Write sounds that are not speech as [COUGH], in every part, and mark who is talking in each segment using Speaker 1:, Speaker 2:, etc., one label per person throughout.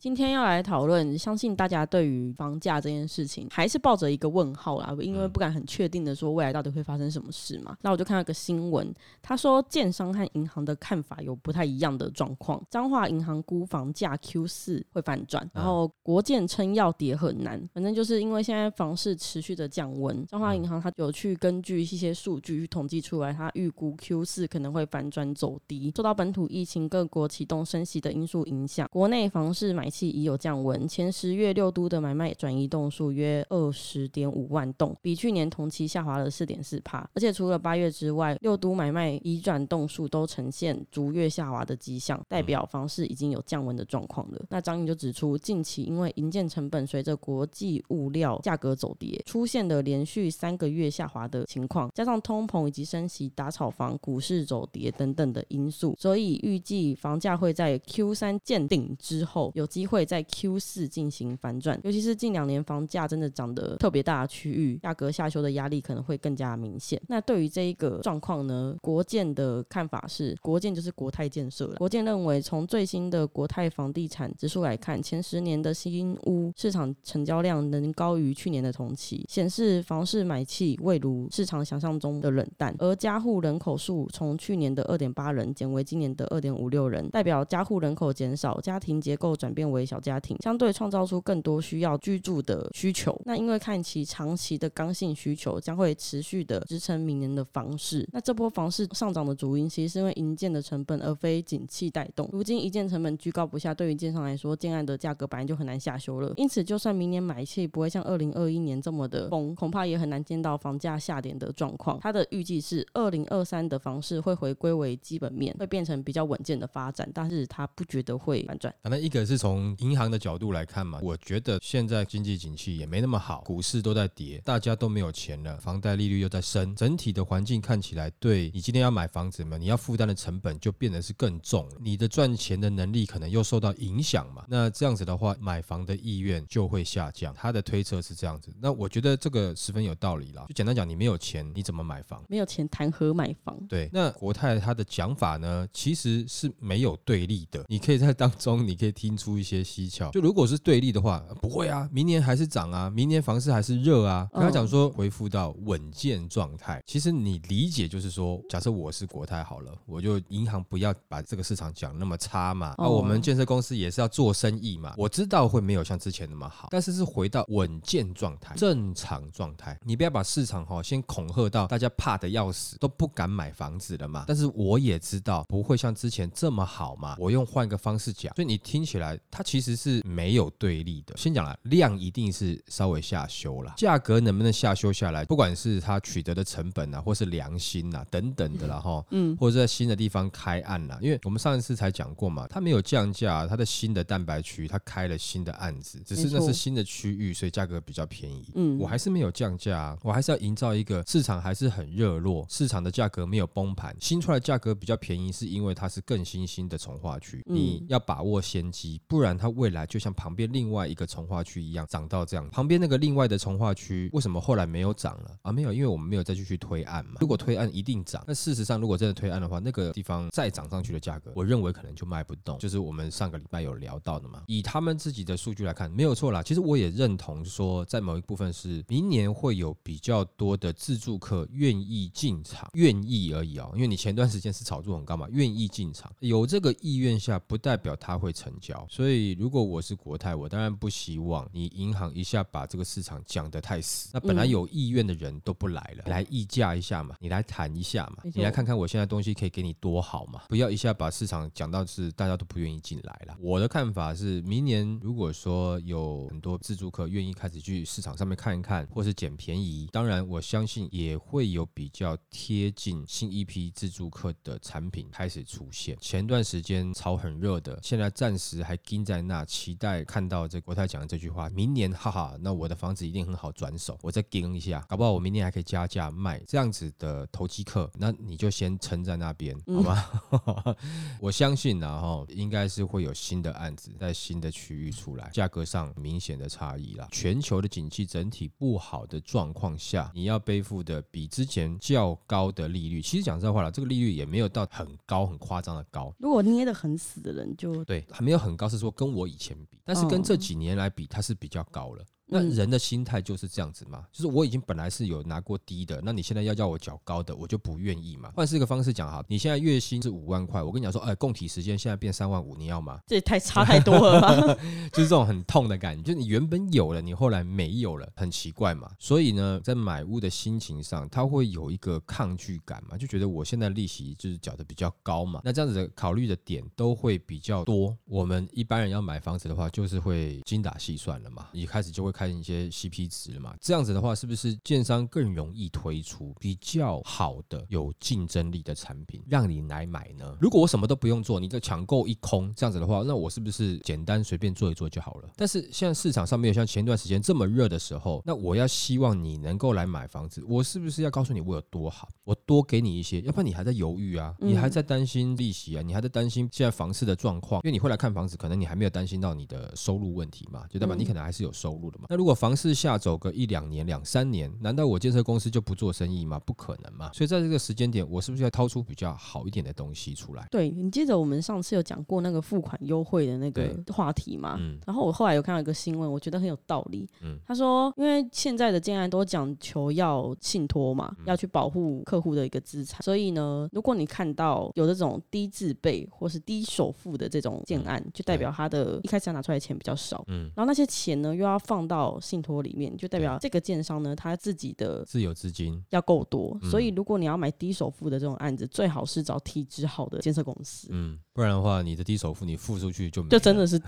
Speaker 1: 今天要来讨论，相信大家对于房价这件事情还是抱着一个问号啦，因为不敢很确定的说未来到底会发生什么事嘛。那我就看到个新闻，他说建商和银行的看法有不太一样的状况。彰化银行估房价 Q 四会反转，然后国建称要跌很难。反正就是因为现在房市持续的降温，彰化银行它有去根据一些数据去统计出来，它预估 Q 四可能会反转走低，受到本土疫情、各国启动升息的因素影响，国内房市买。期已有降温，前十月六都的买卖转移栋数约二十点五万栋，比去年同期下滑了四点四帕。而且除了八月之外，六都买卖移转栋数都呈现逐月下滑的迹象，代表房市已经有降温的状况了。那张颖就指出，近期因为营建成本随着国际物料价格走跌，出现的连续三个月下滑的情况，加上通膨以及升息打炒房、股市走跌等等的因素，所以预计房价会在 Q 三见顶之后有机。机会在 Q 四进行反转，尤其是近两年房价真的涨得特别大的区域，价格下修的压力可能会更加明显。那对于这一个状况呢，国建的看法是，国建就是国泰建设了。国建认为，从最新的国泰房地产指数来看，前十年的新屋市场成交量能高于去年的同期，显示房市买气未如市场想象中的冷淡。而家户人口数从去年的二点八人减为今年的二点五六人，代表家户人口减少，家庭结构转变。为小家庭，相对创造出更多需要居住的需求。那因为看其长期的刚性需求，将会持续的支撑明年的房市。那这波房市上涨的主因，其实是因为营建的成本，而非景气带动。如今一建成本居高不下，对于建商来说，建案的价格本来就很难下修了。因此，就算明年买气不会像二零二一年这么的疯，恐怕也很难见到房价下跌的状况。他的预计是二零二三的房市会回归为基本面，会变成比较稳健的发展，但是他不觉得会反转。
Speaker 2: 反正一个是从从银行的角度来看嘛，我觉得现在经济景气也没那么好，股市都在跌，大家都没有钱了，房贷利率又在升，整体的环境看起来，对你今天要买房子嘛，你要负担的成本就变得是更重，你的赚钱的能力可能又受到影响嘛。那这样子的话，买房的意愿就会下降。他的推测是这样子，那我觉得这个十分有道理啦。就简单讲，你没有钱，你怎么买房？
Speaker 1: 没有钱谈何买房？
Speaker 2: 对，那国泰他的讲法呢，其实是没有对立的，你可以在当中，你可以听出一些。蹊跷，就如果是对立的话，不会啊，明年还是涨啊，明年房市还是热啊。跟他讲说恢复到稳健状态，其实你理解就是说，假设我是国泰好了，我就银行不要把这个市场讲那么差嘛。啊，我们建设公司也是要做生意嘛，我知道会没有像之前那么好，但是是回到稳健状态、正常状态。你不要把市场哈先恐吓到大家怕的要死，都不敢买房子了嘛。但是我也知道不会像之前这么好嘛。我用换个方式讲，所以你听起来。它其实是没有对立的。先讲了，量一定是稍微下修了，价格能不能下修下来，不管是它取得的成本啊，或是良心啊等等的了哈，嗯，或者在新的地方开案啦，因为我们上一次才讲过嘛，它没有降价，它的新的蛋白区它开了新的案子，只是那是新的区域，所以价格比较便宜。嗯，我还是没有降价，我还是要营造一个市场还是很热络，市场的价格没有崩盘，新出来价格比较便宜，是因为它是更新兴的从化区，你要把握先机，不然。它未来就像旁边另外一个从化区一样涨到这样，旁边那个另外的从化区为什么后来没有涨了啊？没有，因为我们没有再继续推案嘛。如果推案一定涨，那事实上如果真的推案的话，那个地方再涨上去的价格，我认为可能就卖不动。就是我们上个礼拜有聊到的嘛。以他们自己的数据来看，没有错啦。其实我也认同说，在某一部分是明年会有比较多的自助客愿意进场，愿意而已哦。因为你前段时间是炒作很高嘛，愿意进场，有这个意愿下，不代表他会成交，所以。如果我是国泰，我当然不希望你银行一下把这个市场讲得太死。那本来有意愿的人都不来了，来议价一下嘛，你来谈一下嘛，你来看看我现在东西可以给你多好嘛，不要一下把市场讲到是大家都不愿意进来了。我的看法是，明年如果说有很多自助客愿意开始去市场上面看一看，或是捡便宜，当然我相信也会有比较贴近新一批自助客的产品开始出现。前段时间炒很热的，现在暂时还跟。盯在那，期待看到这国泰讲的这句话，明年哈哈，那我的房子一定很好转手，我再盯一下，搞不好我明年还可以加价卖，这样子的投机客，那你就先撑在那边，好吗？[LAUGHS] 我相信然后应该是会有新的案子在新的区域出来，价格上明显的差异啦。全球的景气整体不好的状况下，你要背负的比之前较高的利率，其实讲实话了，这个利率也没有到很高很夸张的高。
Speaker 1: 如果捏得很死的人就
Speaker 2: 对，还没有很高，是说跟我以前比，但是跟这几年来比，它是比较高了。那人的心态就是这样子嘛，就是我已经本来是有拿过低的，那你现在要叫我缴高的，我就不愿意嘛。换是一个方式讲哈，你现在月薪是五万块，我跟你讲说，哎，供体时间现在变三万五，你要吗？
Speaker 1: 这也太差太多了吧？[LAUGHS]
Speaker 2: 就是这种很痛的感觉，就是你原本有了，你后来没有了，很奇怪嘛。所以呢，在买屋的心情上，他会有一个抗拒感嘛，就觉得我现在利息就是缴的比较高嘛，那这样子的考虑的点都会比较多。我们一般人要买房子的话，就是会精打细算了嘛，一开始就会看一些 CP。值了嘛？这样子的话，是不是建商更容易推出比较好的、有竞争力的产品，让你来买呢？如果我什么都不用做，你就抢购一空，这样子的话，那我是不是简单随便做一做就好了？但是现在市场上没有像前段时间这么热的时候，那我要希望你能够来买房子，我是不是要告诉你我有多好？我多给你一些，要不然你还在犹豫啊，你还在担心利息啊，你还在担心现在房市的状况，因为你会来看房子，可能你还没有担心到你的收入问题嘛，就代表你可能还是有收入的嘛。那如果房市下，走个一两年、两三年，难道我建设公司就不做生意吗？不可能嘛！所以在这个时间点，我是不是要掏出比较好一点的东西出来？
Speaker 1: 对你记得我们上次有讲过那个付款优惠的那个话题嘛？嗯。然后我后来有看到一个新闻，我觉得很有道理。嗯。他说，因为现在的建案都讲求要信托嘛，要去保护客户的一个资产，所以呢，如果你看到有这种低自备或是低首付的这种建案，就代表他的一开始要拿出来的钱比较少。嗯。然后那些钱呢，又要放到信托里面，就代表这个建商呢，他自己的
Speaker 2: 自有资金
Speaker 1: 要够多，所以如果你要买低首付的这种案子，最好是找体质好的建设公司。嗯，
Speaker 2: 不然的话，你的低首付你付出去就
Speaker 1: 就真的是，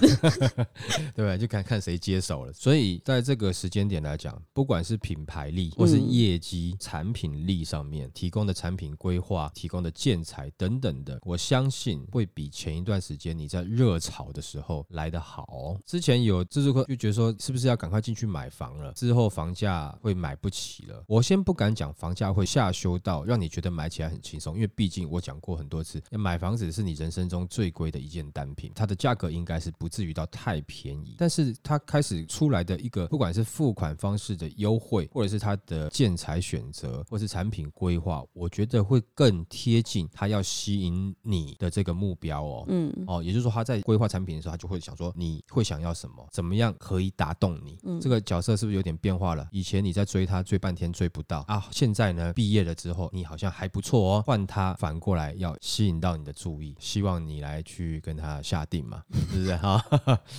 Speaker 1: [LAUGHS]
Speaker 2: 对就看看谁接手了。所以在这个时间点来讲，不管是品牌力或是业绩、产品力上面提供的产品规划、提供的建材等等的，我相信会比前一段时间你在热炒的时候来得好。之前有自助客就觉得说，是不是要赶快进去买房了？之后房价会买不起了。我先不敢讲房价会下修到让你觉得买起来很轻松，因为毕竟我讲过很多次，买房子是你人生中最贵的一件单品，它的价格应该是不至于到太便宜。但是它开始出来的一个，不管是付款方式的优惠，或者是它的建材选择，或是产品规划，我觉得会更贴近它要吸引你的这个目标哦。嗯，哦，也就是说他在规划产品的时候，他就会想说你会想要什么，怎么样可以打动你？嗯，这个角色是不是有点变化了？以前你在追他追半天追不到啊，现在呢毕业了之后你好像还不错哦，换他反过来要吸引到你的注意，希望你来去跟他下定嘛，[LAUGHS] 是不是哈？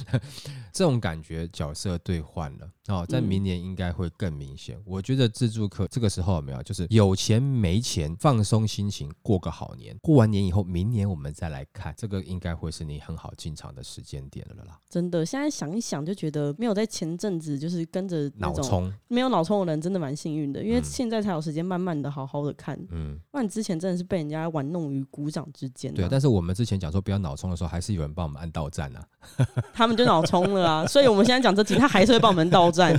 Speaker 2: [LAUGHS] 这种感觉角色兑换了哦，在明年应该会更明显。我觉得自助客这个时候有没有就是有钱没钱放松心情过个好年，过完年以后明年我们再来看，这个应该会是你很好进场的时间点了啦。
Speaker 1: 真的，现在想一想就觉得没有在前阵子就是跟着
Speaker 2: 脑冲。
Speaker 1: 没有脑充的人真的蛮幸运的，因为现在才有时间慢慢的好好的看。嗯，不然之前真的是被人家玩弄于股掌之间。
Speaker 2: 对，但是我们之前讲说不要脑充的时候，还是有人帮我们按到站啊。[LAUGHS]
Speaker 1: 他们就脑充了啊，所以我们现在讲这集，他还是会帮我们到站。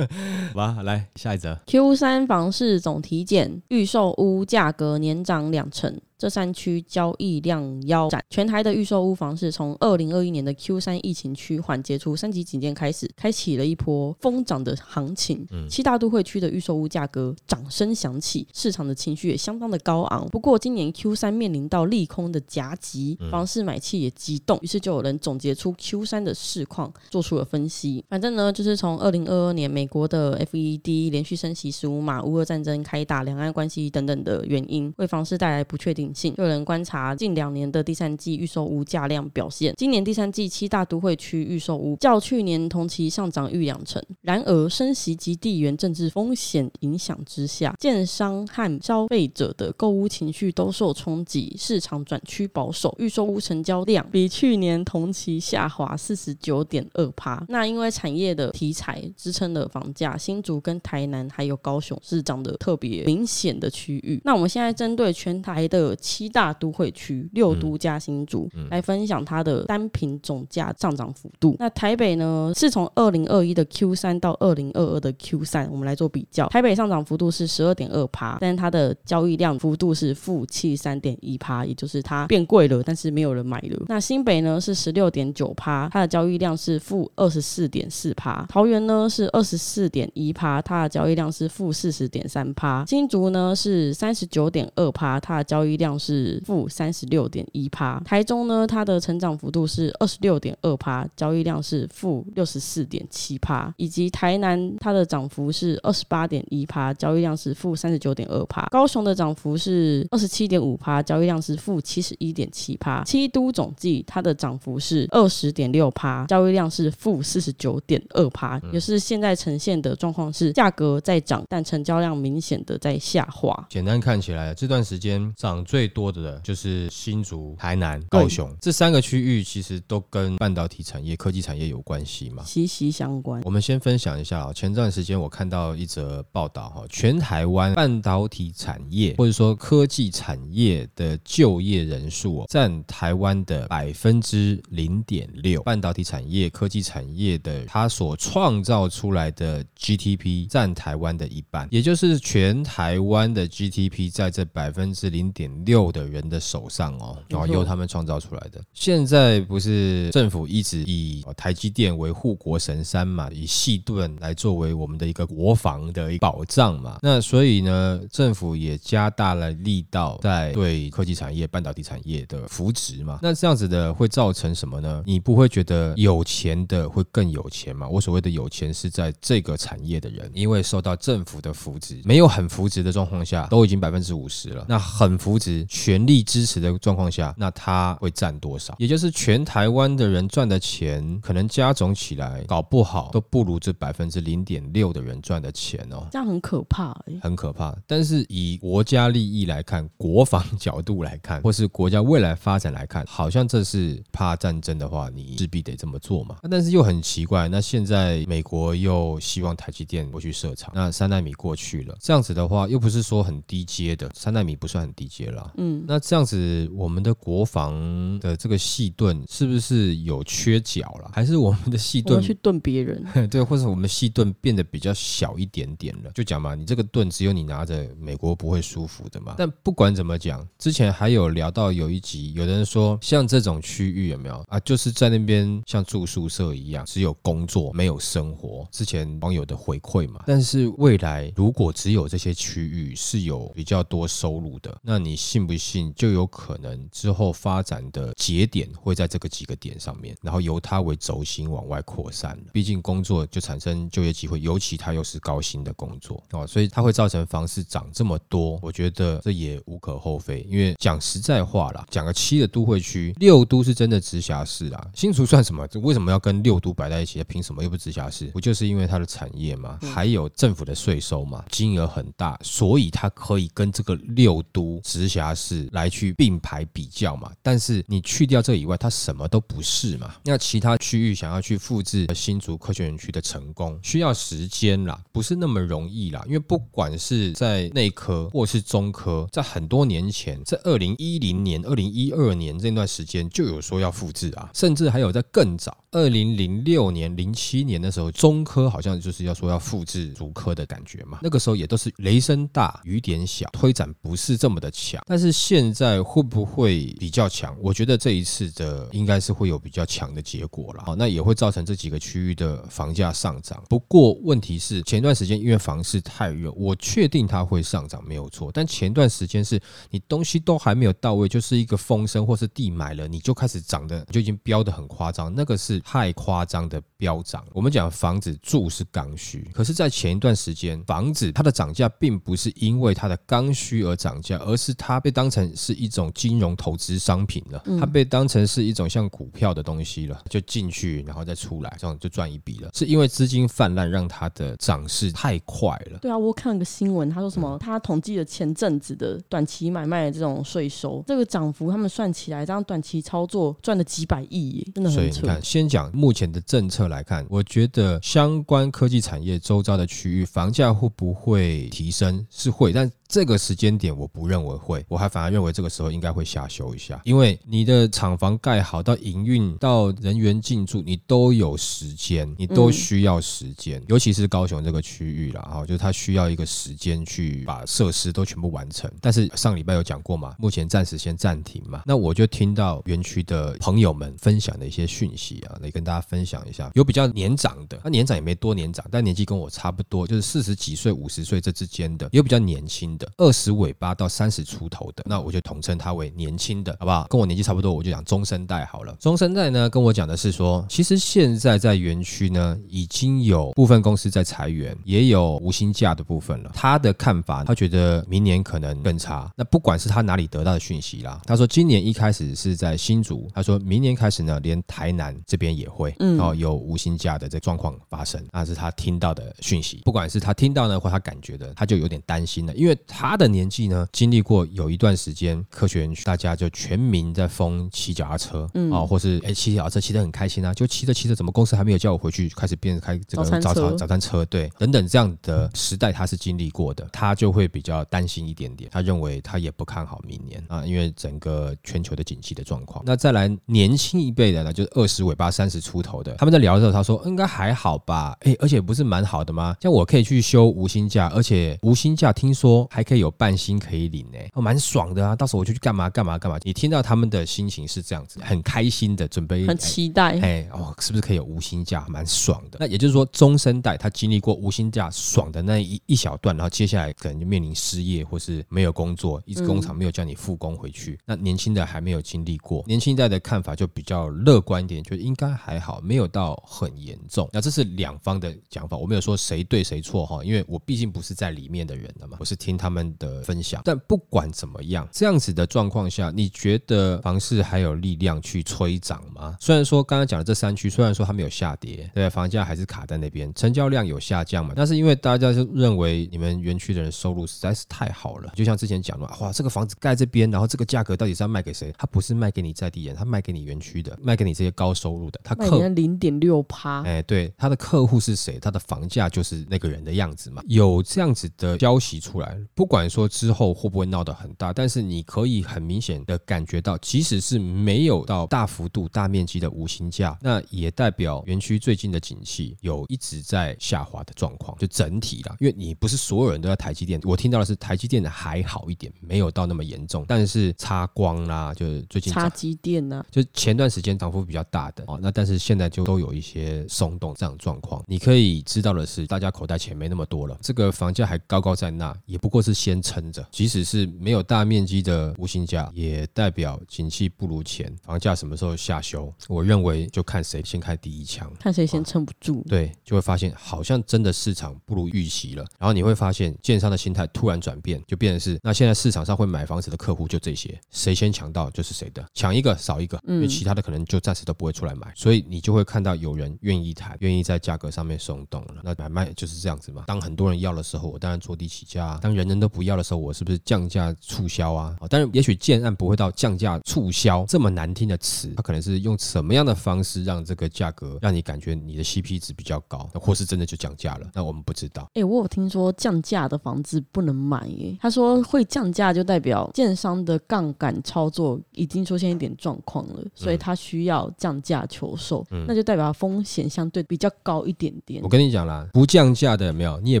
Speaker 1: [LAUGHS]
Speaker 2: 好吧，来下一则。
Speaker 1: Q 三房市总体检，预售屋价格年涨两成。这三区交易量腰斩，全台的预售屋房市从二零二一年的 Q 三疫情区缓解出三级警戒开始，开启了一波疯涨的行情。七大都会区的预售屋价格掌声响起，市场的情绪也相当的高昂。不过今年 Q 三面临到利空的夹击，房市买气也激动，于是就有人总结出 Q 三的市况，做出了分析。反正呢，就是从二零二二年美国的 FED 连续升息十五码，乌俄战争开打，两岸关系等等的原因，为房市带来不确定。性有人观察近两年的第三季预售屋价量表现，今年第三季七大都会区预售屋较去年同期上涨逾两成。然而，升息及地缘政治风险影响之下，建商和消费者的购物情绪都受冲击，市场转趋保守，预售屋成交量比去年同期下滑四十九点二趴。那因为产业的题材支撑了房价，新竹跟台南还有高雄是涨得特别明显的区域。那我们现在针对全台的七大都会区六都加新竹，来分享它的单品总价上涨幅度。那台北呢，是从二零二一的 Q 三到二零二二的 Q 三，我们来做比较。台北上涨幅度是十二点二趴，但是它的交易量幅度是负七三点一趴，也就是它变贵了，但是没有人买了。那新北呢是十六点九趴，它的交易量是负二十四点四趴。桃园呢是二十四点一趴，它的交易量是负四十点三趴。新竹呢是三十九点二趴，它的交易量是负三十六点一趴。台中呢，它的成长幅度是二十六点二趴，交易量是负六十四点七趴。以及台南，它的涨幅是二十八点一趴，交易量是负三十九点二趴。高雄的涨幅是二十七点五趴，交易量是负七十一点七趴。七都总计它的涨幅是二十点六趴，交易量是负四十九点二趴，也是现在呈现的状况是价格在涨，但成交量明显的在下滑。
Speaker 2: 简单看起来，这段时间涨最多的就是新竹、台南、高雄。这三个区域，其实都跟半导体产业、科技产业有关系嘛，
Speaker 1: 息息相关。
Speaker 2: 我们先分享一下啊，前段时间我看到一则报道哈，全台湾半导体产业或者说科技产业的就业人数占台湾的百分之零点六，半导体产业、科技产业的它所创造出来的 GDP 占台湾的一半，也就是全台湾的 GDP 在这百分之零点六的人的手上哦，然后由他们创造出来的。现在不是政府一直以台积电为护国神山嘛，以细盾来作为我们的一个国防的一个保障嘛？那所以呢，政府也加大了力道在对科技产业、半导体产业的扶植嘛。那这样子的会造成什么呢？你不会觉得有钱的会更有钱嘛？我所谓的有钱是在这个产业的人，因为受到政府的扶植，没有很扶植的状况下，都已经百分之五十了。那很扶植、全力支持的状况下，那他会占多少？也就是全台湾的人赚的钱，可能加总起来，搞不好都不如这百分之零点六的人赚的钱哦。
Speaker 1: 这样很可怕，
Speaker 2: 很可怕。但是以国家利益来看，国防 [LAUGHS] 角度来看，或是国家未来发展来看，好像这是怕战争的话，你势必得这么做嘛。但是又很奇怪，那现在美国又希望台积电过去设厂，那三纳米过去了，这样子的话，又不是说很低阶的，三纳米不算很低阶了。嗯，那这样子，我们的国防的这个细盾是不是有缺角了？还是我们的细盾
Speaker 1: 去盾别人？[LAUGHS]
Speaker 2: 对，或者我们的细盾变得比较小一点点了？就讲嘛，你这个盾只有你拿着，美国不会舒服的嘛。但不管怎么讲，之前还有聊到有一集，有的人说像这种区域有没有啊？就是在那边像住宿舍一样，只有工作没有生活。之前网友的回馈嘛。但是未来如果只有这些区域是有比较多收入的，那你信不信就有可能之后发展的节点会在这个几个点上面，然后由它为轴心往外扩散了。毕竟工作就产生就业机会，尤其它又是高薪的工作哦，所以它会造成房市涨这么多。我觉得这也无可厚非，因为讲实在话啦，讲个七的都会区，六都是真的直辖市啊。新竹算什么？为什么要跟六都摆在一起？凭什么又不直辖市？不就是因为它的产业吗，还有政府的税收嘛，金额很大，所以它可以跟这个六都直辖家是来去并排比较嘛。但是你去掉这以外，它什么都不是嘛。那其他区域想要去复制新竹科学园区的成功，需要时间啦，不是那么容易啦。因为不管是在内科或是中科，在很多年前，在二零一零年、二零一二年这段时间就有说要复制啊，甚至还有在更早，二零零六年、零七年的时候，中科好像就是要说要复制竹科的感觉嘛。那个时候也都是雷声大雨点小，推展不是这么的强。但是现在会不会比较强？我觉得这一次的应该是会有比较强的结果了。好，那也会造成这几个区域的房价上涨。不过问题是前段时间因为房市太热，我确定它会上涨没有错。但前段时间是你东西都还没有到位，就是一个风声或是地买了，你就开始涨的就已经飙的很夸张，那个是太夸张的飙涨。我们讲房子住是刚需，可是，在前一段时间，房子它的涨价并不是因为它的刚需而涨价，而是它被当成是一种金融投资商品了，它被当成是一种像股票的东西了，就进去然后再出来，这样就赚一笔了。是因为资金泛滥让它的涨势太快了。
Speaker 1: 对啊，我看了个新闻，他说什么？他统计了前阵子的短期买卖的这种税收，这个涨幅他们算起来，这样短期操作赚了几百亿，真的很
Speaker 2: 所以你看，先讲目前的政策来看，我觉得相关科技产业周遭的区域房价会不会提升？是会，但这个时间点我不认为会，我还反而认为这个时候应该会下修一下，因为你的厂房盖好到营运到人员进驻，你都有时间，你都需要时间，尤其是高雄这个区域啦，哈，就是它需要一个时间去把设施都全部完成。但是上礼拜有讲过嘛，目前暂时先暂停嘛。那我就听到园区的朋友们分享的一些讯息啊，来跟大家分享一下。有比较年长的，他年长也没多年长，但年纪跟我差不多，就是四十几岁、五十岁这之间的；有比较年轻的，二十尾巴到三十出头的，那我就统称他为年轻的，好不好？跟我年纪差不多，我就讲中生代好了。中生代呢，跟我讲的是说，其实现在在园区呢，已经有部分公司在裁员，也有无薪假的部分了。他的看法，他觉得明年可能更差。那不管是他哪里得到的讯息啦，他说今年一开始是在新竹，他说明年开始呢，连台南这边也会，嗯，哦，有无薪假的这状况发生，那是他听到的讯息。不管是他听到呢，或他感觉的，他就有点担心了，因为他的年纪呢，经历过有一段时间科学园区大家就全民在疯骑脚踏车，嗯，啊，或是哎骑脚踏车骑得很开心啊，就骑着骑着，怎么公司还没有叫我回去，开始变开这个早餐早餐车，对，等等这样的时代，他是经历过的，他就会比较担心一点点，他认为他也不看好明年啊，因为整个全球的景气的状况。那再来年轻一辈的呢，就是二十尾巴三十出头的，他们在聊的时候，他说应该还好吧，哎，而且不是蛮好的吗？像我可以去休无薪假，而且无薪假听说还可以有半薪可以领呢，哦，蛮爽的啊，到时候我就去干嘛干嘛干嘛。你听到他们的心情是这样子，很开心的，准备
Speaker 1: 很期待，
Speaker 2: 哎，哦，是不是可以有无薪假，蛮爽的？那也就是说，中生代他经历过无薪假爽的那一一小段，然后接下来可能就面临失业或是没有工作，一直工厂没有叫你复工回去。那年轻的还没有经历过，年轻一代的看法就比较乐观一点，就应该还好，没有到很严重。那这是两方的讲法，我没有说谁对谁错哈，因为我毕竟不是在里面的人了嘛，我是听他们的分享。但不管怎么样，这样子的状况下，你觉得房市还有力量去催涨吗？虽然说刚刚讲的这三区，虽然说它没有下跌，对，房价还是卡在那边，成交量有下降嘛，但是因为大家就认为你们园区的人收入实在是太好了，就像之前讲的，哇，这个房子盖这边，然后这个价格到底是要卖给谁？他不是卖给你在地人，他卖给你园区的，卖给你这些高收入的，他
Speaker 1: 客零点六趴，
Speaker 2: 哎，对，他的客户是谁？他的房价就是那个人的样子嘛。有这样子的消息出来，不管说之后会不会闹得很大，但是你可以很明显的感觉到，即使是没有到大幅度、大面积的无形价，那也代表园区最近的景气有一直在下滑的状况，就整体啦。因为你不是所有人都在台积电，我听到的是台积电的还好一点，没有到那么严重，但是插光啦，就是最近
Speaker 1: 插机电呢，
Speaker 2: 就前段时间涨幅比较大的哦，那但是现在就都有一些松动这样状况。你可以知道的是，大家口袋钱没那么多了，这个房价还高高在那，也不过是先撑着。即使是没有大面积的无形价，也代表景气不如前，房价什么时候下修？我认为就看谁先开第一枪，
Speaker 1: 看谁先撑不住。
Speaker 2: 对，就会发现好像真的市场不如预期了。然后你会发现，建商的心态突然转变，就变成是那现在市场上会买房子的客户就这些，谁先抢到就是谁的，抢一个少一个，因为其他的可能就暂时都不会出来买。所以你就会看到有人愿意谈，愿意在价格上面松动了。那买卖就是这样子嘛。当很多人要的时候，我当然坐地起价；当人人都不要的时候，我是不是降价促销啊？啊，但是也许建案不会到降价促销这么难听的词，它可能是用什么样的方式让这个价格让你感觉你的 CP 值比较高，或是真的就降价了？那我们不知道。
Speaker 1: 哎，我有听说降价的房子不能买耶。他说会降价就代表建商的杠杆操作已经出现一点状况了，所以他需要降价求售，嗯那就代表风险相对比较高一点点。
Speaker 2: 我跟你讲啦，不降价的没有，你也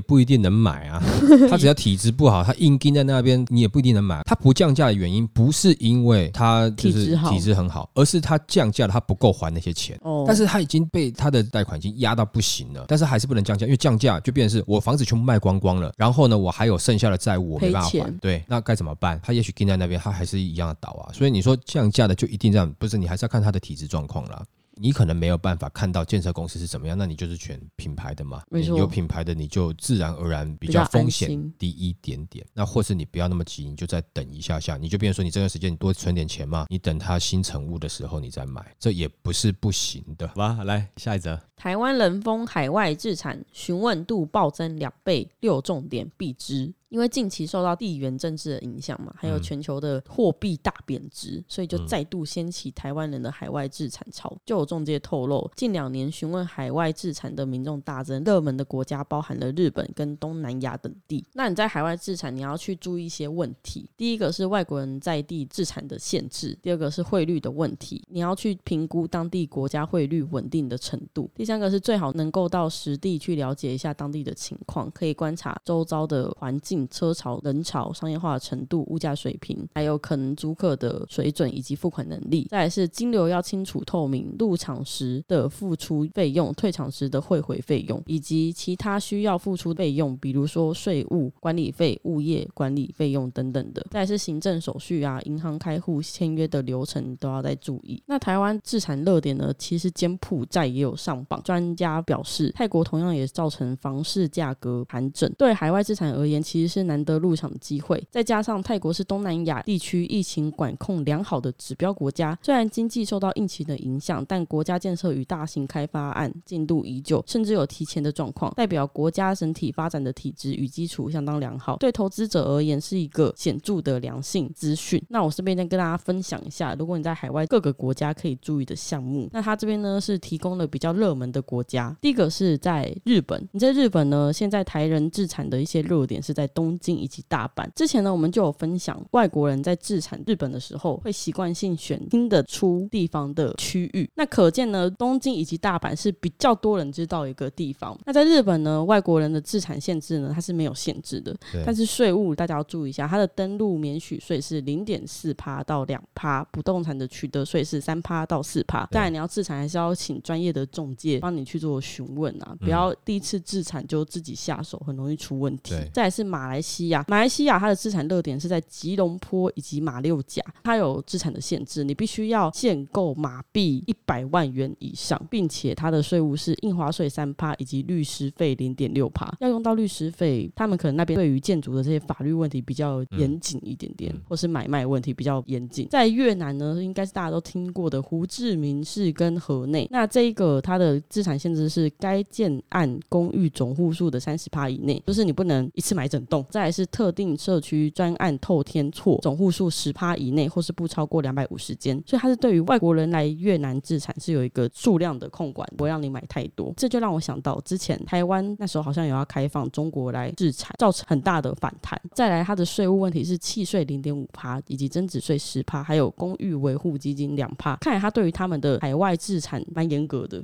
Speaker 2: 不一定能买啊。[LAUGHS] 他只要体质不好，他硬盯在那边，你也不一定能买。他不降价的原因不是因为他就是体质很好，而是他降价了，他不够还那些钱。哦，但是他已经被他的贷款已经压到不行了，但是还是不能降价，因为降价就变成是我房子全部卖光光了，然后呢，我还有剩下的债务我没办法还。对，那该怎么办？他也许盯在那边，他还是一样的倒啊。所以你说降价的就一定这样？不是，你还是要看他的体质状况啦。你可能没有办法看到建设公司是怎么样，那你就是选品牌的嘛。有品牌的你就自然而然比较风险低一点点。那或是你不要那么急，你就再等一下下，你就变成说你这段时间你多存点钱嘛，你等它新成物的时候你再买，这也不是不行的。好吧，来下一则。
Speaker 1: 台湾人封海外自产询问度暴增两倍，六重点必知。因为近期受到地缘政治的影响嘛，还有全球的货币大贬值，所以就再度掀起台湾人的海外自产潮。就有中介透露，近两年询问海外自产的民众大增，热门的国家包含了日本跟东南亚等地。那你在海外自产，你要去注意一些问题。第一个是外国人在地自产的限制，第二个是汇率的问题，你要去评估当地国家汇率稳定的程度。第第三个是最好能够到实地去了解一下当地的情况，可以观察周遭的环境。车潮、人潮、商业化的程度、物价水平，还有可能租客的水准以及付款能力。再来是金流要清楚透明，入场时的付出费用、退场时的汇回费用，以及其他需要付出费用，比如说税务管理费、物业管理费用等等的。再是行政手续啊、银行开户、签约的流程都要再注意。那台湾自产热点呢？其实柬埔寨也有上榜。专家表示，泰国同样也造成房市价格盘整。对海外资产而言，其实是难得入场的机会，再加上泰国是东南亚地区疫情管控良好的指标国家，虽然经济受到疫情的影响，但国家建设与大型开发案进度依旧，甚至有提前的状况，代表国家整体发展的体质与基础相当良好，对投资者而言是一个显著的良性资讯。那我顺便再跟大家分享一下，如果你在海外各个国家可以注意的项目，那它这边呢是提供了比较热门的国家，第一个是在日本，你在日本呢，现在台人自产的一些热点是在东京。以及大阪之前呢，我们就有分享，外国人在自产日本的时候，会习惯性选听得出地方的区域。那可见呢，东京以及大阪是比较多人知道一个地方。那在日本呢，外国人的自产限制呢，它是没有限制的，但是税务大家要注意一下，它的登录免许税是零点四趴到两趴，不动产的取得税是三趴到四趴。当然，你要自产还是要请专业的中介帮你去做询问啊，不要第一次自产就自己下手，很容易出问题。再来是马来西亚。马来西亚它的资产热点是在吉隆坡以及马六甲，它有资产的限制，你必须要限购马币一百万元以上，并且它的税务是印花税三趴以及律师费零点六趴。要用到律师费，他们可能那边对于建筑的这些法律问题比较严谨一点点，或是买卖问题比较严谨。在越南呢，应该是大家都听过的胡志明市跟河内，那这一个它的资产限制是该建案公寓总户数的三十趴以内，就是你不能一次买整栋。再来是。特定社区专案透天错总户数十趴以内，或是不超过两百五十间，所以它是对于外国人来越南自产是有一个数量的控管，不会让你买太多。这就让我想到之前台湾那时候好像有要开放中国来自产，造成很大的反弹。再来，它的税务问题是契税零点五趴，以及增值税十趴，还有公寓维护基金两趴。看来它对于他们的海外自产蛮严格的，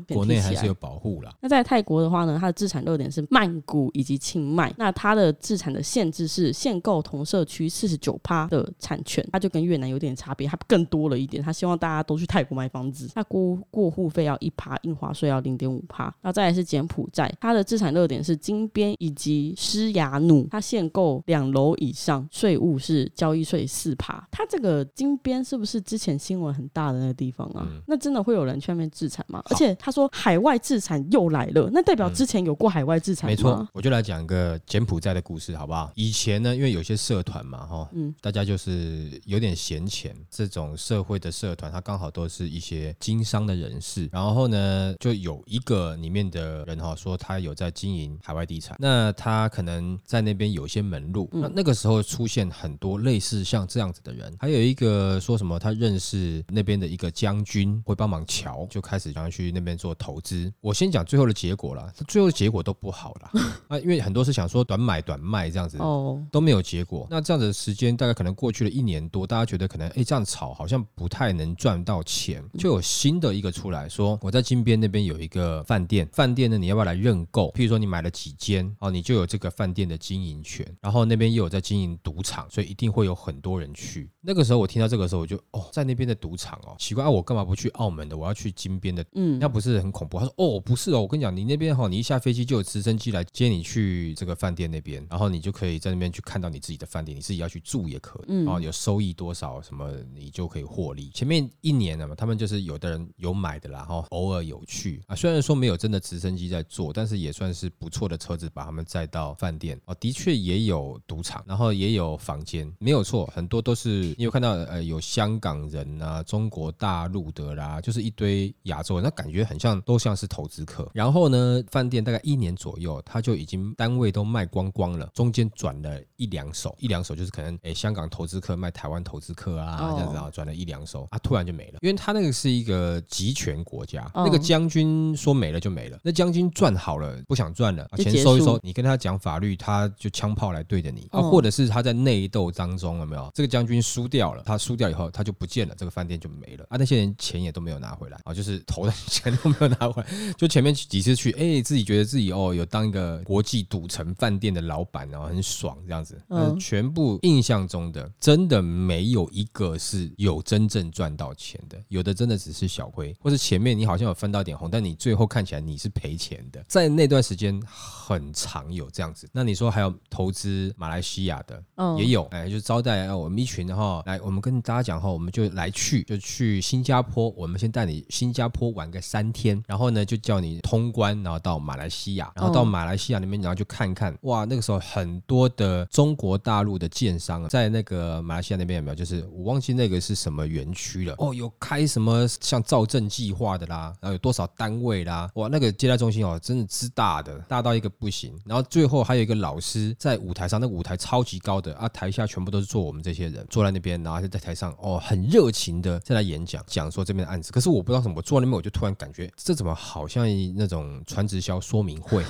Speaker 2: 是有保护啦。
Speaker 1: 那在泰国的话呢，它的自产热点是曼谷以及清迈，那它的自产的限制。是限购同社区四十九趴的产权，它就跟越南有点差别，它更多了一点。它希望大家都去泰国买房子，那过过户费要一趴，印花税要零点五趴。然后再来是柬埔寨，它的资产热点是金边以及施雅努，它限购两楼以上，税务是交易税四趴。它这个金边是不是之前新闻很大的那个地方啊？那真的会有人去那边自产吗？而且他说海外自产又来了，那代表之前有过海外自产吗？
Speaker 2: 没错，我就来讲一个柬埔寨的故事，好不好？以前。呢，因为有些社团嘛，哈，嗯，大家就是有点闲钱，这种社会的社团，它刚好都是一些经商的人士，然后呢，就有一个里面的人哈，说他有在经营海外地产，那他可能在那边有些门路，那那个时候出现很多类似像这样子的人，还有一个说什么他认识那边的一个将军会帮忙瞧，就开始想要去那边做投资。我先讲最后的结果了，最后的结果都不好了 [LAUGHS] 啊，因为很多是想说短买短卖这样子哦。都没有结果，那这样子的时间大概可能过去了一年多，大家觉得可能哎这样炒好像不太能赚到钱，就有新的一个出来说，我在金边那边有一个饭店，饭店呢你要不要来认购？譬如说你买了几间哦，你就有这个饭店的经营权，然后那边又有在经营赌场，所以一定会有很多人去。那个时候我听到这个时候，我就哦在那边的赌场哦，奇怪啊，我干嘛不去澳门的？我要去金边的，嗯，那不是很恐怖？他说哦不是哦，我跟你讲，你那边哈，你一下飞机就有直升机来接你去这个饭店那边，然后你就可以在那边。去看到你自己的饭店，你自己要去住也可以，然后有收益多少什么，你就可以获利。前面一年了嘛，他们就是有的人有买的啦，哈，偶尔有去啊。虽然说没有真的直升机在做，但是也算是不错的车子把他们载到饭店哦。的确也有赌场，然后也有房间，没有错，很多都是你有看到呃有香港人啊、中国大陆的啦，就是一堆亚洲人，那感觉很像都像是投资客。然后呢，饭店大概一年左右，他就已经单位都卖光光了，中间转了一两手，一两手就是可能诶香港投资客卖台湾投资客啊，
Speaker 1: 哦。
Speaker 2: 这样子啊，转了一两手啊，突然就没了，因为他那个是一个集权国家，
Speaker 1: 嗯
Speaker 2: 那个将军说没了就没了，那将军赚好了不想赚了，钱收一收，你跟他讲法律，他就枪炮来对着你。啊，
Speaker 1: 嗯
Speaker 2: 或者是他在内斗当中有没有？这个将军输掉了，他输掉以后他就不见了，这个饭店就没了。啊，那些人钱也都没有拿回来啊，就是投的钱都没有拿回来，[LAUGHS] 就前面几次去，哎、自己觉得自己哦有当一个国际赌城饭店的老板，然后很爽这样子，
Speaker 1: 嗯
Speaker 2: 嗯，全部印象中的真的没有一个是有真正赚到钱的，有的真的只是小亏，或者前面你好像有分到点红，但你最后看起来你是赔钱的，在那段时间很常有这样子。那你说还有投资马来西亚的，
Speaker 1: 嗯
Speaker 2: 也有，哎，就招待啊我们一群哈，来，我们跟大家讲哈，我们就来去，就去新加坡，我们先带你新加坡玩个三天，然后呢就叫你通关，然后到马来西亚，然后到
Speaker 1: 嗯
Speaker 2: 马来西亚那边，然后就看看，哇，那个时候很多的中国大陆的建商啊在那个马来西亚那边有没有？就是我忘记那个是什么园区了，哦，有开什么像造镇计划的啦，然后有多少单位啦，哇，那个接待中心哦，真的之大的，大到一个不行。然后最后还有一个老师在舞台上，那个舞台超级高的啊，台下全部都是坐我们这些人，坐在那边，然后就在台上哦，很热情的在那演讲，讲说这边的案子。可是我不知道为什么，我坐在那边我就突然感觉这怎么好像那种传直销说明会。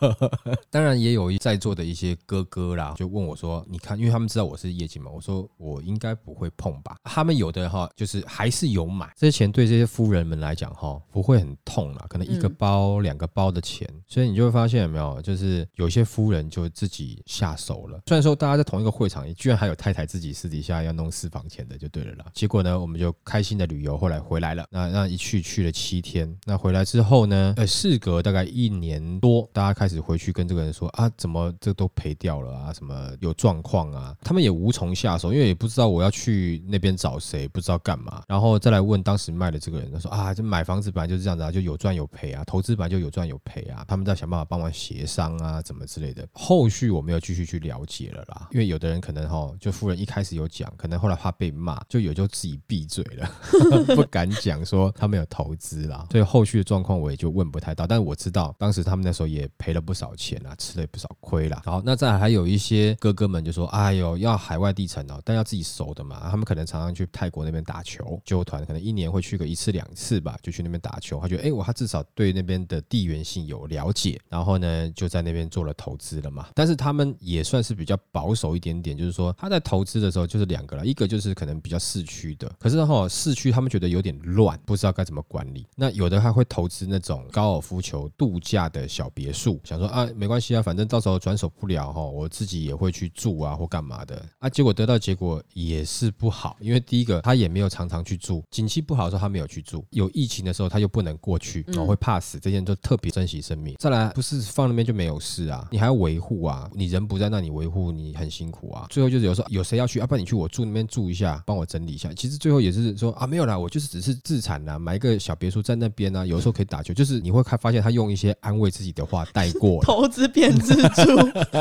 Speaker 2: [LAUGHS] 当然也有在座的一些哥哥啦，就问我说：“你看，因为他们知道我是业绩嘛，我说我应该不会碰吧。”他们有的哈，就是还是有买，这些钱对这些夫人们来讲哈，不会很痛啦，可能一个包、两个包的钱，所以你就会发现有没有，就是有些夫人就自己下手了。虽然说大家在同一个会场，居然还有太太自己私底下要弄私房钱的，就对了啦。结果呢，我们就开心的旅游，后来回来了。那那一去去了七天，那回回来之后呢，呃，事隔大概一年多，大家开始回去跟这个人说啊，怎么这都赔掉了啊，什么有状况啊，他们也无从下手，因为也不知道我要去那边找谁，不知道干嘛，然后再来问当时卖的这个人，他说啊，这买房子本来就是这样子啊，就有赚有赔啊，投资本来就有赚有赔啊，他们在想办法帮忙协商啊，怎么之类的。后续我没有继续去了解了啦，因为有的人可能哈，就夫人一开始有讲，可能后来怕被骂，就有就自己闭嘴了，[LAUGHS] 不敢讲说他们有投资啦，所以后续去的状况我也就问不太到，但是我知道当时他们那时候也赔了不少钱啊，吃了不少亏啦。好，那再还有一些哥哥们就说，哎呦，要海外地产哦，但要自己熟的嘛，他们可能常常去泰国那边打球，纠团可能一年会去个一次两次吧，就去那边打球，他觉得哎，我他至少对那边的地缘性有了解，然后呢就在那边做了投资了嘛。但是他们也算是比较保守一点点，就是说他在投资的时候就是两个了，一个就是可能比较市区的，可是哈、市区他们觉得有点乱，不知道该怎么管理。那有的还会投资那种高尔夫球度假的小别墅，想说啊没关系啊，反正到时候转手不了哈、我自己也会去住啊或干嘛的啊。结果得到结果也是不好，因为第一个他也没有常常去住，景气不好的时候他没有去住，有疫情的时候他又不能过去，哦会怕死，这些人都特别珍惜生命。再来不是放那边就没有事啊，你还要维护啊，你人不在那里维护你很辛苦啊。最后就是有时候有谁要去，啊，不然你去我住那边住一下，帮我整理一下。其实最后也是说啊没有啦，我就是只是自产啦，买一个小别墅在那边啊，有时候可以打球，就是你会看发现他用一些安慰自己的话带过了。[LAUGHS]
Speaker 1: 投资变自助，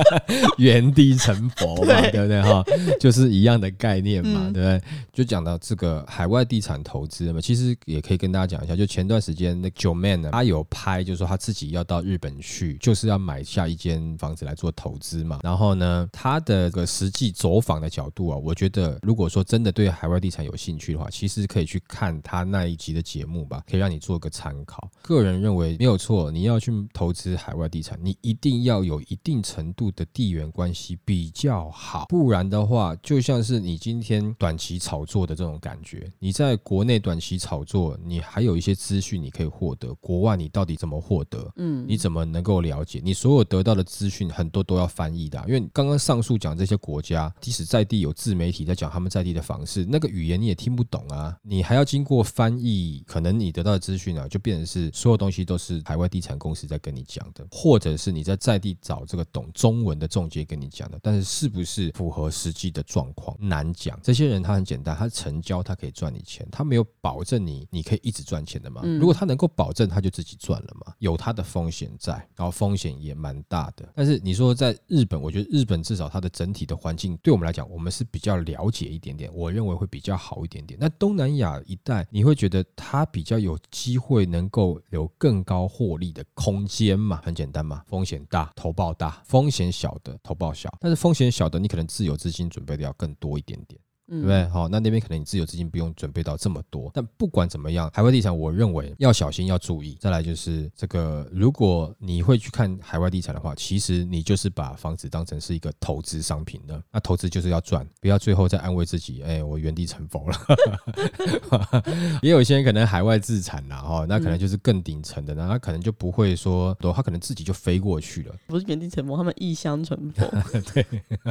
Speaker 1: [LAUGHS]
Speaker 2: 原地成佛嘛，
Speaker 1: 对
Speaker 2: 对不对哈？就是一样的概念嘛，
Speaker 1: 嗯
Speaker 2: 对不对？就讲到这个海外地产投资嘛，其实也可以跟大家讲一下，就前段时间那九 man 呢，他有拍，就是说他自己要到日本去，就是要买下一间房子来做投资嘛。然后呢，他的个实际走访的角度啊，我觉得如果说真的对海外地产有兴趣的话，其实可以去看他那一集的节目吧，可以让你做个参考。个人认为没有错，你要去投资海外地产，你一定要有一定程度的地缘关系比较好，不然的话，就像是你今天短期炒作的这种感觉，你在国内短期炒作，你还有一些资讯你可以获得，国外你到底怎么获得？
Speaker 1: 嗯，
Speaker 2: 你怎么能够了解？你所有得到的资讯很多都要翻译的啊、因为刚刚上述讲这些国家，即使在地有自媒体在讲他们在地的方式，那个语言你也听不懂啊，你还要经过翻译，可能你得到的资讯啊，就变成是所有东西都是海外地产公司在跟你讲的，或者是你在在地找这个懂中文的中介跟你讲的，但是是不是符合实际的状况难讲。这些人他很简单，他成交他可以赚你钱，他没有保证你你可以一直赚钱的嘛。
Speaker 1: 嗯
Speaker 2: 如果他能够保证，他就自己赚了嘛，有他的风险在，然后风险也蛮大的。但是你说在日本，我觉得日本至少它的整体的环境对我们来讲，我们是比较了解一点点，我认为会比较好一点点。那东南亚一带，你会觉得它比较有机会能能够有更高获利的空间嘛？很简单嘛，风险大，投报大；风险小的，投报小。但是风险小的，你可能自有资金准备的要更多一点点。对不对？好，那那边可能你自有资金不用准备到这么多，但不管怎么样，海外地产我认为要小心要注意。再来就是这个，如果你会去看海外地产的话，其实你就是把房子当成是一个投资商品的。那投资就是要赚，不要最后再安慰自己，哎，我原地成佛了。[LAUGHS] 也有些人可能海外自产啦，哈，那可能就是更顶层的，那他可能就不会说，他可能自己就飞过去了。
Speaker 1: 不是原地成佛，他们异乡成佛。[LAUGHS]
Speaker 2: 对，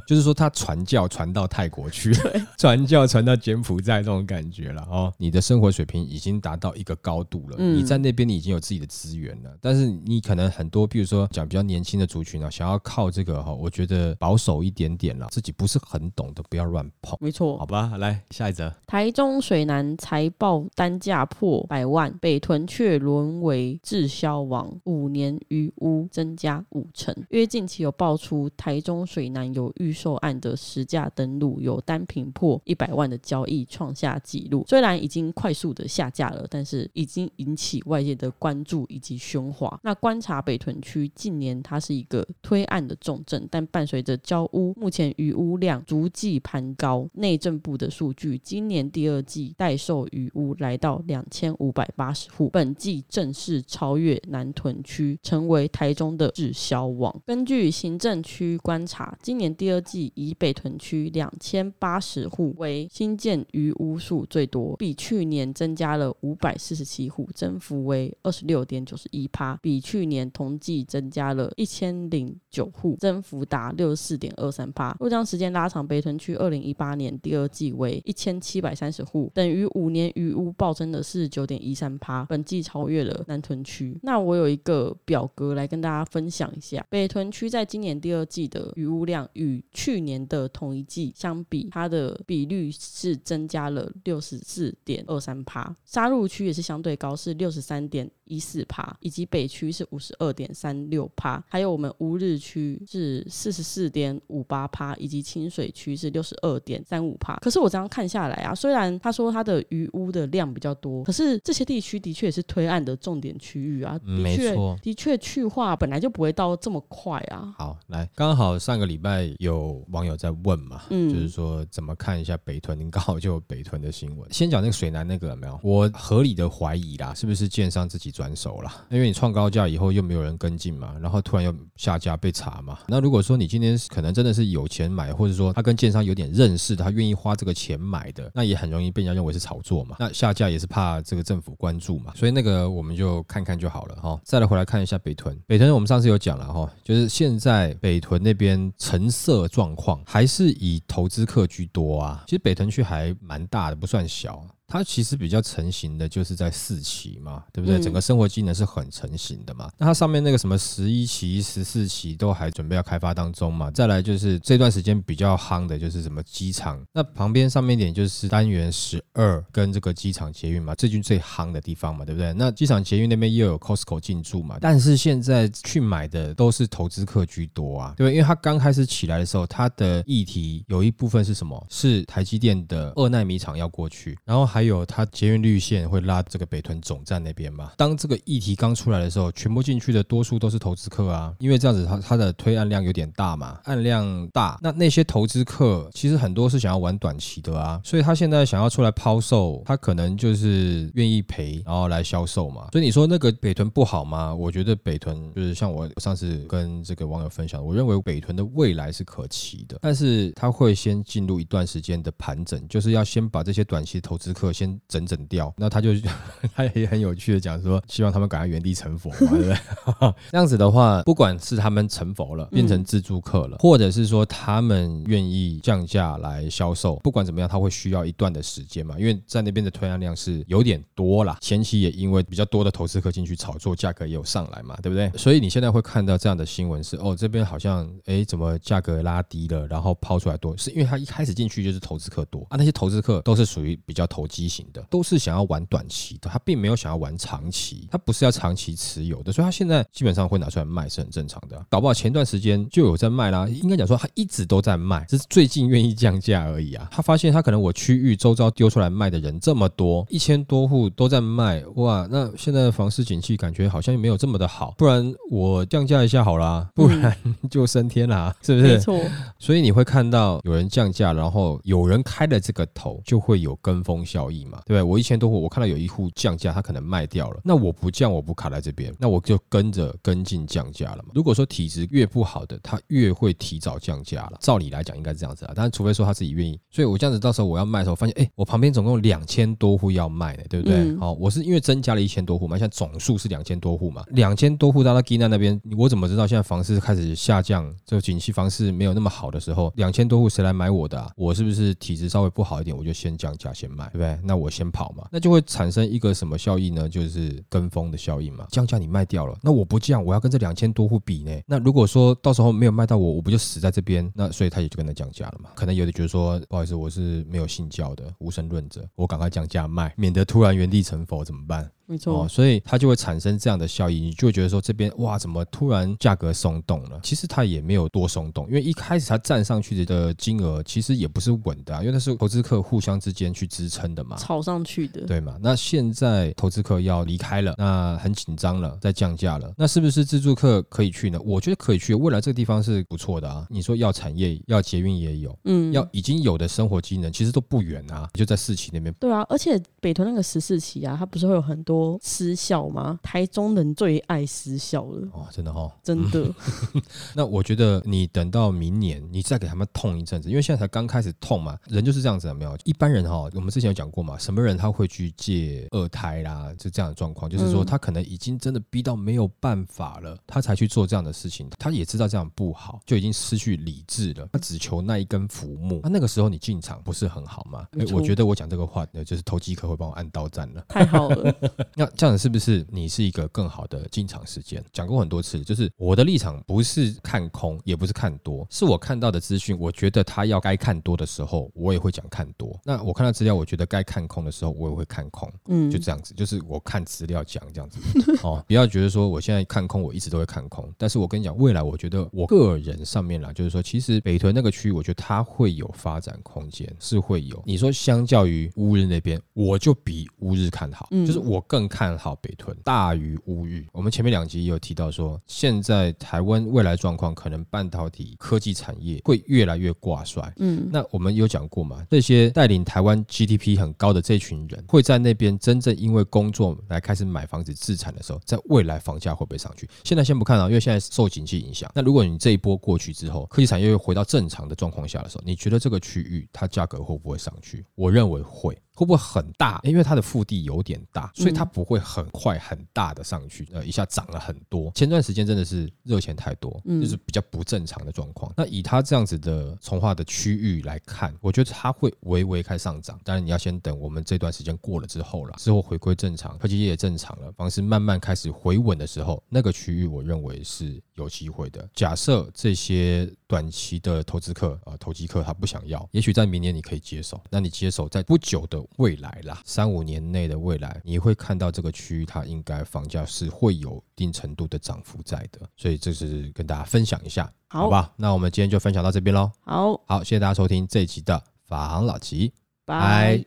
Speaker 2: 就是说他传教传到泰国去。[LAUGHS] 传教传到柬埔寨这种感觉了哦，你的生活水平已经达到一个高度了。你在那边你已经有自己的资源了，但是你可能很多，比如说讲比较年轻的族群啊，想要靠这个哈，我觉得保守一点点了，自己不是很懂的，不要乱碰。
Speaker 1: 没错，
Speaker 2: 好吧，来下一则。
Speaker 1: 台中水南财报单价破百万，北屯却沦为滞销王，五年余屋增加五成。因为近期有爆出台中水南有预售案的实价登录有单品破。一百万的交易创下纪录，虽然已经快速的下架了，但是已经引起外界的关注以及喧哗。那观察北屯区近年，它是一个推案的重镇，但伴随着交屋目前余屋量逐季攀高。内政部的数据，今年第二季待售余屋来到两千五百八十户，本季正式超越南屯区，成为台中的滞销王。根据行政区观察，今年第二季以北屯区两千八十户。为新建余屋数最多，比去年增加了五百四十七户，增幅为二十六点九十一趴，比去年同季增加了一千零九户，增幅达六十四点二三趴。若将时间拉长，北屯区二零一八年第二季为一千七百三十户，等于五年余屋暴增的四十九点一三趴，本季超越了南屯区。那我有一个表格来跟大家分享一下，北屯区在今年第二季的余屋量与去年的同一季相比，它的比比率是增加了六十四点二三趴，杀入区也是相对高，是六十三点一四趴，以及北区是五十二点三六趴，还有我们乌日区是四十四点五八趴，以及清水区是六十二点三五趴。可是我这样看下来啊，虽然他说他的余屋的量比较多，可是这些地区的确也是推案的重点区域啊，
Speaker 2: 没错，
Speaker 1: 的确去化本来就不会到这么快啊。
Speaker 2: 好，来，刚好上个礼拜有网友在问嘛，嗯，就是说怎么看一。下北屯，您刚好就有北屯的新闻。先讲那个水南那个有没有？我合理的怀疑啦，是不是建商自己转手了？因为你创高价以后又没有人跟进嘛，然后突然又下架被查嘛。那如果说你今天可能真的是有钱买，或者说他跟建商有点认识，他愿意花这个钱买的，那也很容易被人家认为是炒作嘛。那下架也是怕这个政府关注嘛，所以那个我们就看看就好了哈。再来回来看一下北屯，北屯我们上次有讲了哈，就是现在北屯那边成色状况还是以投资客居多啊。其实北屯区还蛮大的，不算小。它其实比较成型的，就是在四期嘛，对不对？整个生活机能是很成型的嘛。那它上面那个什么十一期、十四期都还准备要开发当中嘛。再来就是这段时间比较夯的，就是什么机场。那旁边上面一点就是单元十二跟这个机场捷运嘛，最近最夯的地方嘛，对不对？那机场捷运那边又有 Costco 进驻嘛。但是现在去买的都是投资客居多啊，对不对？因为它刚开始起来的时候，它的议题有一部分是什么？是台积电的二纳米厂要过去，然后还。还有它捷运绿线会拉这个北屯总站那边嘛？当这个议题刚出来的时候，全部进去的多数都是投资客啊，因为这样子它它的推案量有点大嘛，案量大，那那些投资客其实很多是想要玩短期的啊，所以他现在想要出来抛售，他可能就是愿意赔，然后来销售嘛。所以你说那个北屯不好吗？我觉得北屯就是像我上次跟这个网友分享，我认为北屯的未来是可期的，但是他会先进入一段时间的盘整，就是要先把这些短期投资客。先整整掉，那他就 [LAUGHS] 他也很有趣的讲说，希望他们赶快原地成佛嘛，对不对？[LAUGHS] 这样子的话，不管是他们成佛了，变成自助客了，或者是说他们愿意降价来销售，不管怎么样，他会需要一段的时间嘛，因为在那边的推案量是有点多啦，前期也因为比较多的投资客进去炒作，价格也有上来嘛，对不对？所以你现在会看到这样的新闻是，哦，这边好像哎，怎么价格拉低了，然后抛出来多，是因为他一开始进去就是投资客多啊，那些投资客都是属于比较投机。机型的，都是想要玩短期的，他并没有想要玩长期，他不是要长期持有的，所以他现在基本上会拿出来卖是很正常的。搞不好前段时间就有在卖啦，应该讲说他一直都在卖，只是最近愿意降价而已啊。他发现他可能我区域周遭丢出来卖的人这么多，一千多户都在卖，哇，那现在的房市景气感觉好像没有这么的好，不然我降价一下好啦，不然就升天啦，是不是？
Speaker 1: 没错，
Speaker 2: 所以你会看到有人降价，然后有人开了这个头，就会有跟风效应嘛，对不对？我一千多户，我看到有一户降价，他可能卖掉了，那我不降，我不卡在这边，那我就跟着跟进降价了嘛。如果说体质越不好的，他越会提早降价了。照理来讲应该是这样子啊，但是除非说他自己愿意。所以我这样子到时候我要卖的时候，发现哎，我旁边总共两千多户要卖的，对不对？
Speaker 1: 嗯
Speaker 2: 好，我是因为增加了一千多户嘛，现在总数是两千多户嘛，两千多户到到 Gina 那边，我怎么知道现在房市开始下降，就景气房市没有那么好的时候，两千多户谁来买我的啊？我是不是体质稍微不好一点，我就先降价先卖，对不对？那我先跑嘛，那就会产生一个什么效应呢？就是跟风的效应嘛。降价你卖掉了，那我不降，我要跟这两千多户比呢。那如果说到时候没有卖到我，我不就死在这边？那所以他也就跟他降价了嘛。可能有的觉得说，不好意思，我是没有信教的无神论者，我赶快降价卖，免得突然原地成佛怎么办？
Speaker 1: 没错，
Speaker 2: 哦，所以它就会产生这样的效应，你就会觉得说这边哇，怎么突然价格松动了？其实它也没有多松动，因为一开始它站上去的金额其实也不是稳的、啊，因为那是投资客互相之间去支撑的嘛。
Speaker 1: 炒上去的，
Speaker 2: 对嘛？那现在投资客要离开了，那很紧张了，在降价了，那是不是自助客可以去呢？我觉得可以去，未来这个地方是不错的啊。你说要产业，要捷运也有，
Speaker 1: 嗯，
Speaker 2: 要已经有的生活机能，其实都不远啊，就在四期那边。
Speaker 1: 对啊，而且北屯那个十四期啊，它不是会有很多私校吗？台中人最爱私校了，
Speaker 2: 哦，真的哦，
Speaker 1: 真的。[LAUGHS]
Speaker 2: 那我觉得你等到明年，你再给他们痛一阵子，因为现在才刚开始痛嘛，人就是这样子，有没有？一般人哈，我们之前有讲过嘛，什么人他会去借二胎啦，就这样的状况，就是说
Speaker 1: 嗯
Speaker 2: 他可能已经真的逼到没有办法了，他才去做这样的事情，他也知道这样不好，就已经失去理智了，他只求那一根浮木。那那个时候你进场不是很好吗？我觉得我讲这个话，呃就是投机客会帮我按刀战了。
Speaker 1: 太好了，[LAUGHS]
Speaker 2: 那这样子是不是你是一个更好的进场时间？讲过很多次，就是我的立场不是看空，也不是看多，是我看到的资讯，我觉得他要该看多的时候，我也会讲看多。那我看到资料，我觉得该看空的时候，我也会看空。
Speaker 1: 嗯，
Speaker 2: 就这样子，就是我看资料讲这样子 [LAUGHS] 哦，不要觉得说我现在看空，我一直都会看空。但是我跟你讲，未来我觉得我个人上面啦，就是说，其实北屯那个区域，我觉得它会有发展空间，是会有。你说相较于乌日那边，我就比乌日看好，
Speaker 1: 嗯
Speaker 2: 就是我更看好北屯大于乌日。我们前面两集也有提到说，现在台湾未来状况，可能半导体科技产业会越来越挂帅。
Speaker 1: 嗯，
Speaker 2: 那我们有讲过嘛？这些带领台湾 GDP 很高的这群人，会在那边真正因为工作来开始买房子自产的时候，在未来房价会不会上去？现在先不看啊，因为现在受景气影响。那如果你这一波过去之后，科技产业又回到正常的状况下的时候，你觉得这个区域它价格会不会上去？我认为会。会不会很大？因为它的腹地有点大，所以它不会很快很大的上去，呃，一下涨了很多。前段时间真的是热钱太多，
Speaker 1: 嗯
Speaker 2: 就是比较不正常的状况。那以它这样子的从化的区域来看，我觉得它会微微开上涨。当然你要先等我们这段时间过了之后了，之后回归正常，科技业也正常了，房市慢慢开始回稳的时候，那个区域我认为是有机会的。假设这些短期的投资客啊、投机客他不想要，也许在明年你可以接手，那你接手在不久的未来啦，三五年内的未来，你会看到这个区域它应该房价是会有一定程度的涨幅在的，所以这是跟大家分享一下，好
Speaker 1: 好，
Speaker 2: 吧？那我们今天就分享到这边喽。
Speaker 1: 好，
Speaker 2: 好，谢谢大家收听这一集的法行老吉，
Speaker 1: 拜。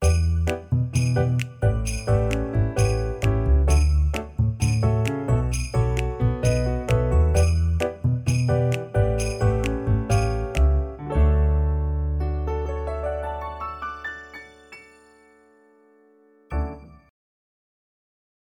Speaker 2: 拜。